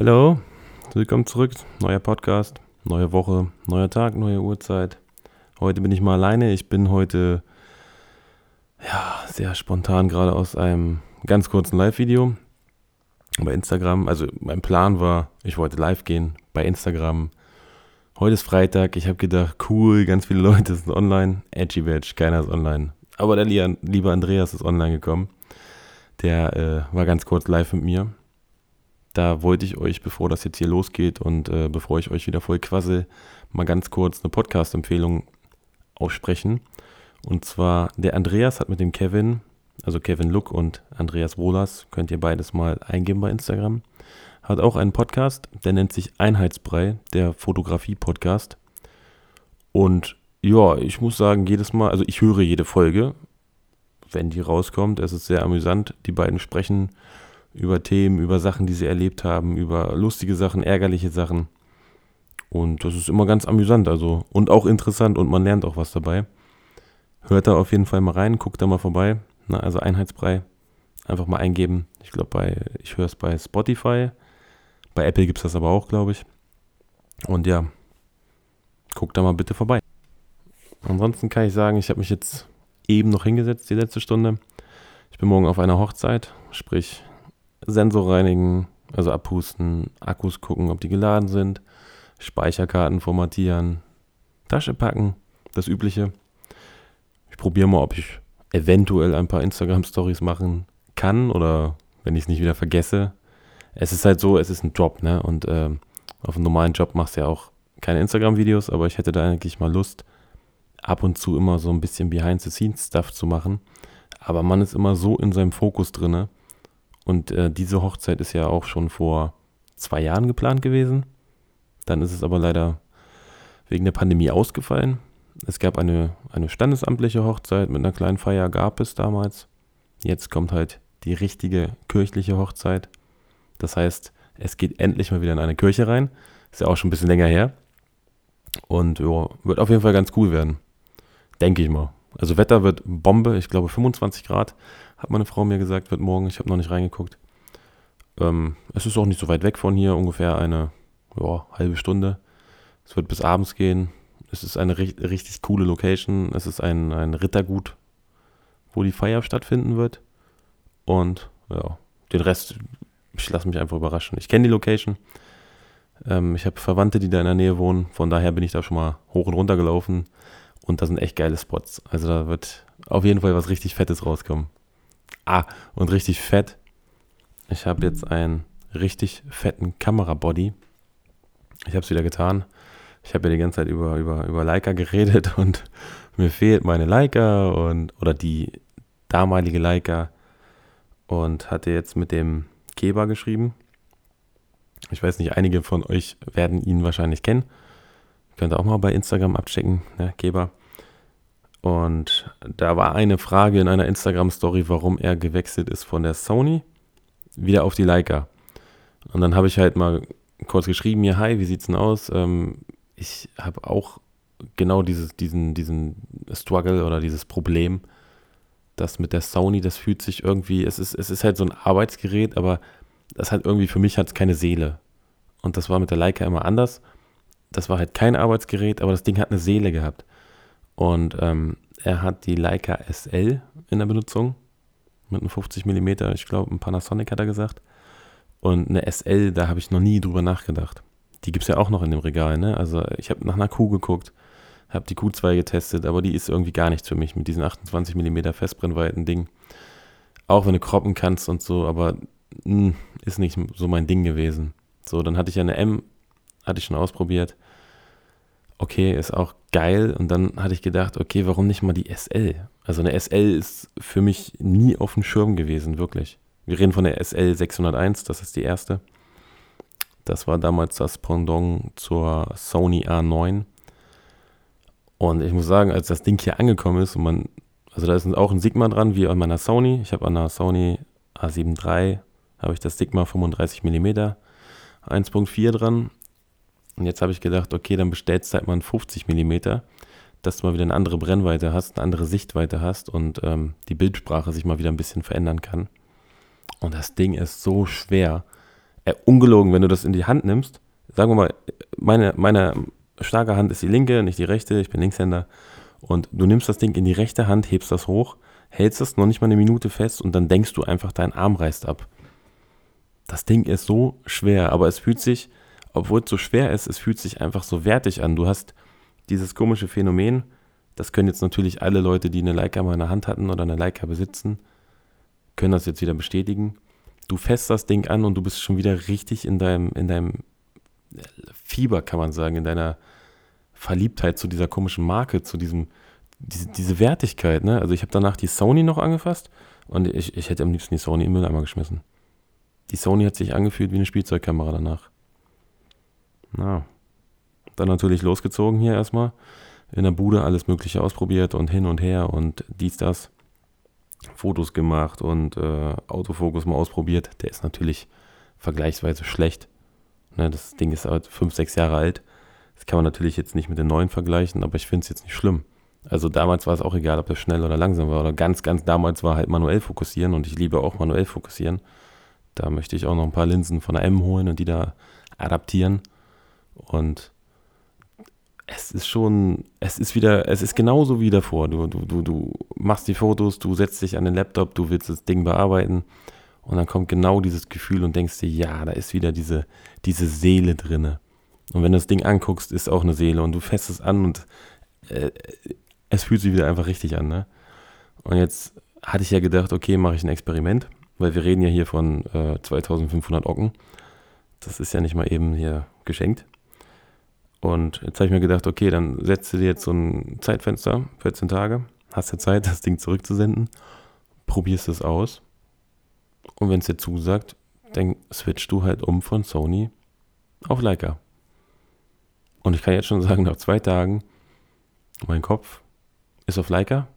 Hallo, willkommen zurück. Neuer Podcast, neue Woche, neuer Tag, neue Uhrzeit. Heute bin ich mal alleine. Ich bin heute ja sehr spontan gerade aus einem ganz kurzen Live-Video bei Instagram. Also mein Plan war, ich wollte live gehen bei Instagram. Heute ist Freitag. Ich habe gedacht, cool, ganz viele Leute sind online. Edgy Badge, keiner ist online. Aber der liebe Andreas ist online gekommen. Der äh, war ganz kurz live mit mir. Da wollte ich euch, bevor das jetzt hier losgeht und äh, bevor ich euch wieder voll quassel, mal ganz kurz eine Podcast-Empfehlung aussprechen. Und zwar, der Andreas hat mit dem Kevin, also Kevin Luck und Andreas Wohlers, könnt ihr beides mal eingeben bei Instagram, hat auch einen Podcast, der nennt sich Einheitsbrei, der Fotografie-Podcast. Und ja, ich muss sagen, jedes Mal, also ich höre jede Folge, wenn die rauskommt. Es ist sehr amüsant. Die beiden sprechen über Themen, über Sachen, die sie erlebt haben, über lustige Sachen, ärgerliche Sachen. Und das ist immer ganz amüsant, also und auch interessant und man lernt auch was dabei. Hört da auf jeden Fall mal rein, guckt da mal vorbei. Na, also Einheitsbrei. Einfach mal eingeben. Ich glaube, bei, ich höre es bei Spotify. Bei Apple gibt es das aber auch, glaube ich. Und ja, guckt da mal bitte vorbei. Ansonsten kann ich sagen, ich habe mich jetzt eben noch hingesetzt, die letzte Stunde. Ich bin morgen auf einer Hochzeit, sprich Sensor reinigen, also abpusten, Akkus gucken, ob die geladen sind, Speicherkarten formatieren, Tasche packen, das Übliche. Ich probiere mal, ob ich eventuell ein paar Instagram-Stories machen kann oder wenn ich es nicht wieder vergesse. Es ist halt so, es ist ein Job, ne? Und äh, auf einem normalen Job machst du ja auch keine Instagram-Videos, aber ich hätte da eigentlich mal Lust, ab und zu immer so ein bisschen Behind-the-Scenes-Stuff zu machen. Aber man ist immer so in seinem Fokus drinne. Und äh, diese Hochzeit ist ja auch schon vor zwei Jahren geplant gewesen. Dann ist es aber leider wegen der Pandemie ausgefallen. Es gab eine, eine standesamtliche Hochzeit mit einer kleinen Feier, gab es damals. Jetzt kommt halt die richtige kirchliche Hochzeit. Das heißt, es geht endlich mal wieder in eine Kirche rein. Ist ja auch schon ein bisschen länger her. Und ja, wird auf jeden Fall ganz cool werden. Denke ich mal. Also Wetter wird Bombe. Ich glaube 25 Grad, hat meine Frau mir gesagt, wird morgen. Ich habe noch nicht reingeguckt. Ähm, es ist auch nicht so weit weg von hier, ungefähr eine ja, halbe Stunde. Es wird bis abends gehen. Es ist eine ri richtig coole Location. Es ist ein, ein Rittergut, wo die Feier stattfinden wird. Und ja, den Rest, ich lasse mich einfach überraschen. Ich kenne die Location. Ähm, ich habe Verwandte, die da in der Nähe wohnen. Von daher bin ich da schon mal hoch und runter gelaufen. Und da sind echt geile Spots. Also da wird auf jeden Fall was richtig Fettes rauskommen. Ah, und richtig fett. Ich habe jetzt einen richtig fetten Kamerabody. Ich habe es wieder getan. Ich habe ja die ganze Zeit über, über, über Leica geredet und mir fehlt meine Leica und oder die damalige Leica und hatte jetzt mit dem Keber geschrieben. Ich weiß nicht, einige von euch werden ihn wahrscheinlich kennen. Könnt ihr auch mal bei Instagram abchecken, ne, Keber. Und da war eine Frage in einer Instagram-Story, warum er gewechselt ist von der Sony wieder auf die Leica. Und dann habe ich halt mal kurz geschrieben, hier, hi, wie sieht's denn aus? Ähm, ich habe auch genau dieses, diesen, diesen Struggle oder dieses Problem, das mit der Sony, das fühlt sich irgendwie, es ist, es ist halt so ein Arbeitsgerät, aber das hat irgendwie, für mich hat es keine Seele. Und das war mit der Leica immer anders. Das war halt kein Arbeitsgerät, aber das Ding hat eine Seele gehabt. Und ähm, er hat die Leica SL in der Benutzung mit einem 50 mm, ich glaube, ein Panasonic hat er gesagt. Und eine SL, da habe ich noch nie drüber nachgedacht. Die gibt es ja auch noch in dem Regal, ne? Also ich habe nach einer Q geguckt, habe die Q2 getestet, aber die ist irgendwie gar nichts für mich mit diesen 28 mm Festbrennweiten-Ding. Auch wenn du kroppen kannst und so, aber mh, hm, ist nicht so mein Ding gewesen. So, dann hatte ich eine M, hatte ich schon ausprobiert okay, ist auch geil. Und dann hatte ich gedacht, okay, warum nicht mal die SL? Also eine SL ist für mich nie auf dem Schirm gewesen, wirklich. Wir reden von der SL 601, das ist die erste. Das war damals das Pendant zur Sony A9. Und ich muss sagen, als das Ding hier angekommen ist und man, also da ist auch ein Sigma dran, wie an meiner Sony. Ich habe an der Sony A7 III, habe ich das Sigma 35 mm 1.4 dran und jetzt habe ich gedacht, okay, dann bestellst du halt mal einen 50 mm, dass du mal wieder eine andere Brennweite hast, eine andere Sichtweite hast und ähm, die Bildsprache sich mal wieder ein bisschen verändern kann. Und das Ding ist so schwer. äh, ungelogen, wenn du das in die Hand nimmst, sagen wir mal, meine, meine starke Hand ist die linke, nicht die rechte, ich bin Linkshänder. Und du nimmst das Ding in die rechte Hand, hebst das hoch, hältst es noch nicht mal eine Minute fest und dann denkst du einfach, dein Arm reißt ab. Das Ding ist so schwer, aber es fühlt sich, obwohl es so schwer ist, es fühlt sich einfach so wertig an. Du hast dieses komische Phänomen, das können jetzt natürlich alle Leute, die eine Leica mal in der Hand hatten oder eine Leica besitzen, können das jetzt wieder bestätigen. Du fässt das Ding an und du bist schon wieder richtig in deinem, in deinem Fieber, kann man sagen, in deiner Verliebtheit zu dieser komischen Marke, zu diesem, diese, diese Wertigkeit. Ne? Also ich habe danach die Sony noch angefasst und ich, ich hätte am liebsten die Sony im Mülleimer geschmissen. Die Sony hat sich angefühlt wie eine Spielzeugkamera danach. Na. Dann natürlich losgezogen hier erstmal. In der Bude alles Mögliche ausprobiert und hin und her und dies, das. Fotos gemacht und äh, Autofokus mal ausprobiert. Der ist natürlich vergleichsweise schlecht. Ne, das Ding ist halt fünf, sechs Jahre alt. Das kann man natürlich jetzt nicht mit den neuen vergleichen, aber ich finde es jetzt nicht schlimm. Also damals war es auch egal, ob das schnell oder langsam war. Oder ganz, ganz damals war halt manuell fokussieren und ich liebe auch manuell fokussieren. Da möchte ich auch noch ein paar Linsen von der M holen und die da adaptieren. Und es ist schon, es ist wieder, es ist genauso wie davor. Du, du, du, du machst die Fotos, du setzt dich an den Laptop, du willst das Ding bearbeiten und dann kommt genau dieses Gefühl und denkst dir, ja, da ist wieder diese, diese Seele drinne. Und wenn du das Ding anguckst, ist auch eine Seele und du fässt es an und äh, es fühlt sich wieder einfach richtig an, ne? Und jetzt hatte ich ja gedacht, okay, mache ich ein Experiment, weil wir reden ja hier von äh, 2500 Ocken. Das ist ja nicht mal eben hier geschenkt. Und jetzt habe ich mir gedacht, okay, dann setzt du dir jetzt so ein Zeitfenster, 14 Tage, hast du Zeit, das Ding zurückzusenden, probierst es aus. Und wenn es dir zusagt, dann switchst du halt um von Sony auf Leica. Und ich kann jetzt schon sagen, nach zwei Tagen, mein Kopf ist auf Leica,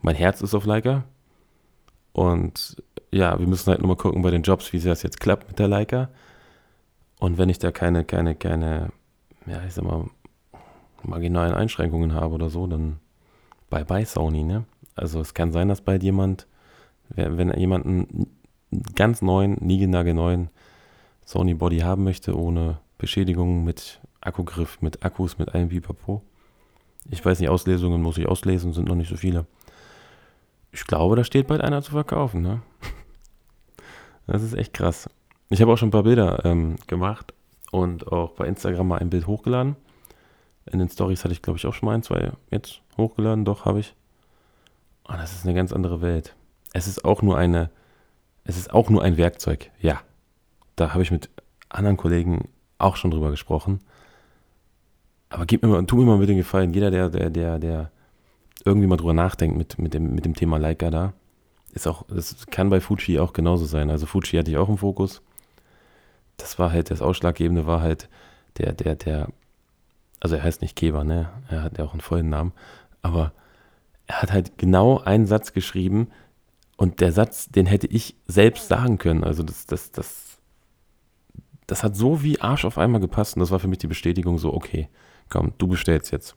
mein Herz ist auf Leica. Und ja, wir müssen halt nur mal gucken bei den Jobs, wie das jetzt klappt mit der Leica. Und wenn ich da keine, keine, keine ja, ich sag mal, marginalen Einschränkungen habe oder so, dann bye bye Sony, ne? Also es kann sein, dass bald jemand, wenn jemand einen ganz neuen, niegelnagelneuen Sony Body haben möchte, ohne Beschädigungen, mit Akkugriff, mit Akkus, mit allem Pipapo. Ich weiß nicht, Auslesungen muss ich auslesen, sind noch nicht so viele. Ich glaube, da steht bald einer zu verkaufen, ne? Das ist echt krass. Ich habe auch schon ein paar Bilder ähm, gemacht und auch bei Instagram mal ein Bild hochgeladen. In den Stories hatte ich, glaube ich, auch schon mal ein, zwei jetzt hochgeladen. Doch, habe ich. Und das ist eine ganz andere Welt. Es ist auch nur eine, es ist auch nur ein Werkzeug. Ja. Da habe ich mit anderen Kollegen auch schon drüber gesprochen. Aber gib mir mal, tu mir mal bitte den Gefallen. Jeder, der, der, der, der irgendwie mal drüber nachdenkt mit, mit, dem, mit dem Thema Leica da, ist auch, das kann bei Fuji auch genauso sein. Also Fuji hatte ich auch im Fokus das war halt, das Ausschlaggebende war halt der, der, der, also er heißt nicht Keber, ne? Er hat ja auch einen vollen Namen, aber er hat halt genau einen Satz geschrieben und der Satz, den hätte ich selbst sagen können. Also das, das, das, das hat so wie Arsch auf einmal gepasst und das war für mich die Bestätigung so, okay, komm, du bestellst jetzt.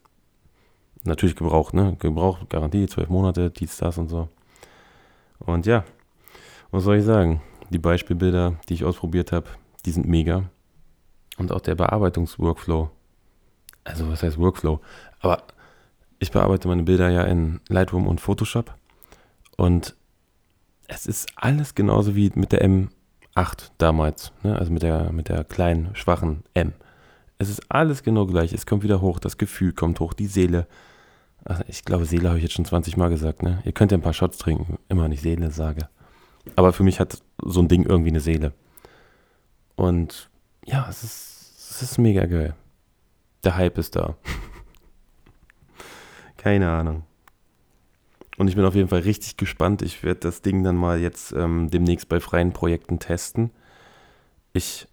Natürlich gebraucht, ne? Gebraucht, Garantie, zwölf Monate, dies, das und so. Und ja, was soll ich sagen? Die Beispielbilder, die ich ausprobiert habe, die sind mega. Und auch der Bearbeitungsworkflow. Also was heißt Workflow? Aber ich bearbeite meine Bilder ja in Lightroom und Photoshop. Und es ist alles genauso wie mit der M8 damals. Ne? Also mit der, mit der kleinen, schwachen M. Es ist alles genau gleich. Es kommt wieder hoch, das Gefühl kommt hoch, die Seele. Also ich glaube, Seele habe ich jetzt schon 20 Mal gesagt. Ne? Ihr könnt ja ein paar Shots trinken, immer wenn ich Seele sage. Aber für mich hat so ein Ding irgendwie eine Seele. Und ja, es ist, es ist mega geil. Der Hype ist da. Keine Ahnung. Und ich bin auf jeden Fall richtig gespannt. Ich werde das Ding dann mal jetzt ähm, demnächst bei freien Projekten testen. Ich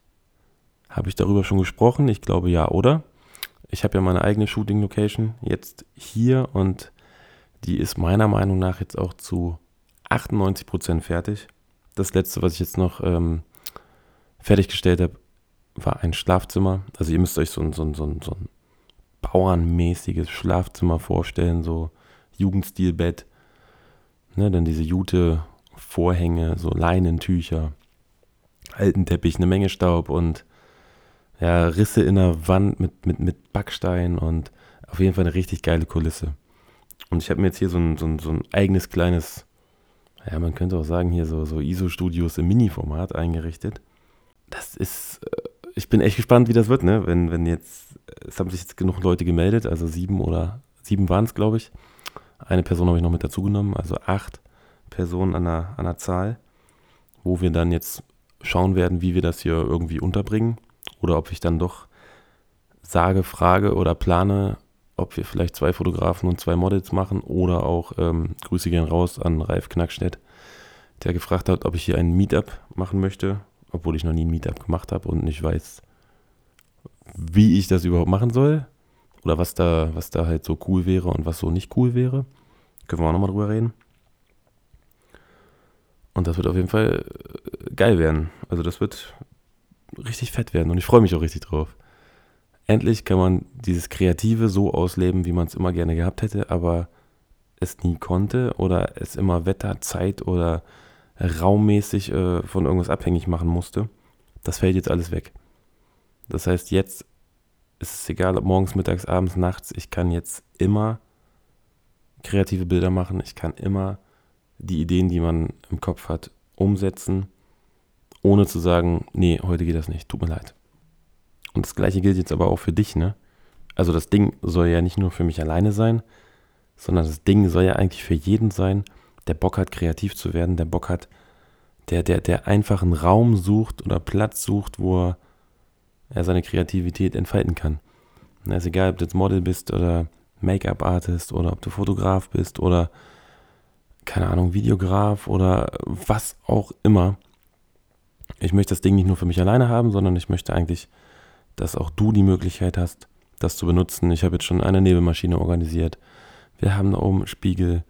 habe ich darüber schon gesprochen? Ich glaube ja, oder? Ich habe ja meine eigene Shooting Location jetzt hier und die ist meiner Meinung nach jetzt auch zu 98% fertig. Das letzte, was ich jetzt noch ähm, fertiggestellt habe, war ein Schlafzimmer. Also ihr müsst euch so ein, so ein, so ein, so ein bauernmäßiges Schlafzimmer vorstellen, so Jugendstilbett. Ne, dann diese Jute, Vorhänge, so Leinentücher. alten Teppich, eine Menge Staub und ja, Risse in der Wand mit, mit, mit Backstein und auf jeden Fall eine richtig geile Kulisse. Und ich habe mir jetzt hier so ein, so, ein, so ein eigenes kleines, ja, man könnte auch sagen, hier so, so ISO-Studios im Mini-Format eingerichtet. Das ist, äh, ich bin echt gespannt, wie das wird, ne? Wenn, wenn jetzt, es haben sich jetzt genug Leute gemeldet, also sieben oder sieben waren es, glaube ich. Eine Person habe ich noch mit dazu genommen, also acht Personen an der, an der Zahl, wo wir dann jetzt schauen werden, wie wir das hier irgendwie unterbringen oder ob ich dann doch sage, frage oder plane, ob wir vielleicht zwei Fotografen und zwei Models machen oder auch ähm, Grüße gehen raus an Ralf Knackstedt, der gefragt hat, ob ich hier ein Meetup machen möchte, obwohl ich noch nie ein Meetup gemacht habe und nicht weiß, wie ich das überhaupt machen soll oder was da, was da halt so cool wäre und was so nicht cool wäre. Können wir auch nochmal drüber reden. Und das wird auf jeden Fall äh, geil werden. Also das wird richtig fett werden und ich freue mich auch richtig drauf. Endlich kann man dieses Kreative so ausleben, wie man es immer gerne gehabt hätte, aber es nie konnte oder es immer Wetter, Zeit oder raummäßig äh, von irgendwas abhängig machen musste. Das fällt jetzt alles weg. Das heißt, jetzt ist es egal, ob morgens, mittags, abends, nachts, ich kann jetzt immer kreative Bilder machen, ich kann immer die Ideen, die man im Kopf hat, umsetzen, ohne zu sagen, nee, heute geht das nicht, tut mir leid. Und das gleiche gilt jetzt aber auch für dich, ne? Also das Ding soll ja nicht nur für mich alleine sein, sondern das Ding soll ja eigentlich für jeden sein, der Bock hat, kreativ zu werden, der Bock hat, der, der, der einfach einen Raum sucht oder Platz sucht, wo er, er seine Kreativität entfalten kann. Und ist egal, ob du jetzt Model bist oder Make-up-Artist oder ob du Fotograf bist oder, keine Ahnung, Videograf oder was auch immer. Ich möchte das Ding nicht nur für mich alleine haben, sondern ich möchte eigentlich dass auch du die Möglichkeit hast, das zu benutzen. Ich habe jetzt schon eine Nebelmaschine organisiert. Wir haben da oben Spiegel.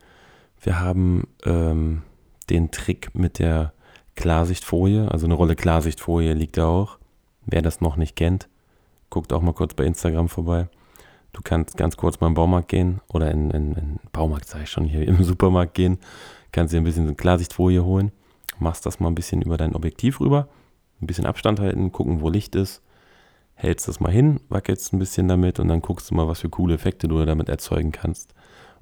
Wir haben ähm, den Trick mit der Klarsichtfolie. Also eine Rolle Klarsichtfolie liegt da auch. Wer das noch nicht kennt, guckt auch mal kurz bei Instagram vorbei. Du kannst ganz kurz mal im Baumarkt gehen oder in, in, in Baumarkt, sage ich schon, hier im Supermarkt gehen. Kannst dir ein bisschen Klarsichtfolie holen. Machst das mal ein bisschen über dein Objektiv rüber. Ein bisschen Abstand halten, gucken, wo Licht ist hältst das mal hin, wackelst ein bisschen damit und dann guckst du mal, was für coole Effekte du damit erzeugen kannst.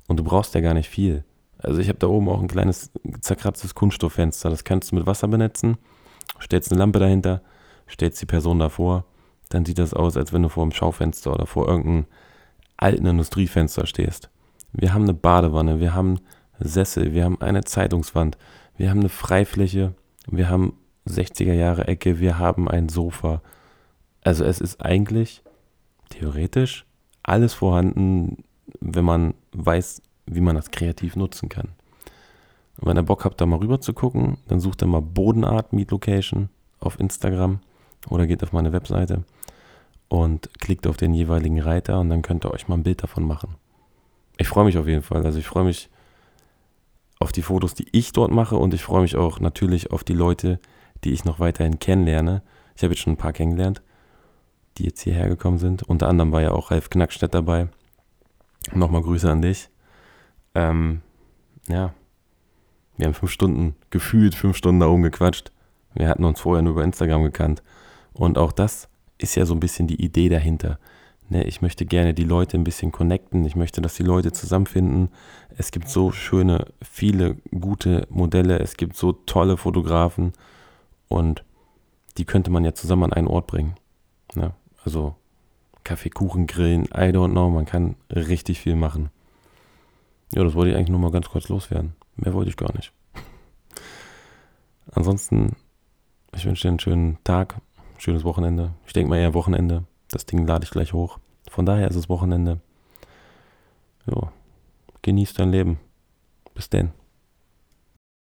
Und du brauchst ja gar nicht viel. Also ich habe da oben auch ein kleines zerkratztes Kunststofffenster. Das kannst du mit Wasser benetzen, stellst eine Lampe dahinter, stellst die Person davor, dann sieht das aus, als wenn du vor einem Schaufenster oder vor irgendeinem alten Industriefenster stehst. Wir haben eine Badewanne, wir haben Sessel, wir haben eine Zeitungswand, wir haben eine Freifläche, wir haben 60er Jahre Ecke, wir haben ein Sofa, also es ist eigentlich theoretisch alles vorhanden, wenn man weiß, wie man das kreativ nutzen kann. Und wenn ihr Bock habt, da mal rüber zu gucken, dann sucht ihr mal Bodenart Meet Location auf Instagram oder geht auf meine Webseite und klickt auf den jeweiligen Reiter und dann könnt ihr euch mal ein Bild davon machen. Ich freue mich auf jeden Fall. Also ich freue mich auf die Fotos, die ich dort mache und ich freue mich auch natürlich auf die Leute, die ich noch weiterhin kennenlerne. Ich habe jetzt schon ein paar kennengelernt die jetzt hierher gekommen sind. Unter anderem war ja auch Ralf Knackstedt dabei. Nochmal Grüße an dich. Ähm, ja, wir haben fünf Stunden, gefühlt fünf Stunden da oben gequatscht. Wir hatten uns vorher nur über Instagram gekannt. Und auch das ist ja so ein bisschen die Idee dahinter. Ne, ich möchte gerne die Leute ein bisschen connecten. Ich möchte, dass die Leute zusammenfinden. Es gibt so schöne, viele gute Modelle. Es gibt so tolle Fotografen. Und die könnte man ja zusammen an einen Ort bringen. Ne? Also Kaffeekuchen grillen, I don't know, man kann richtig viel machen. Ja, das wollte ich eigentlich nur mal ganz kurz loswerden. Mehr wollte ich gar nicht. Ansonsten, ich wünsche dir einen schönen Tag, schönes Wochenende. Ich denke mal eher Wochenende. Das Ding lade ich gleich hoch. Von daher ist es Wochenende. Ja, genieß dein Leben. Bis denn.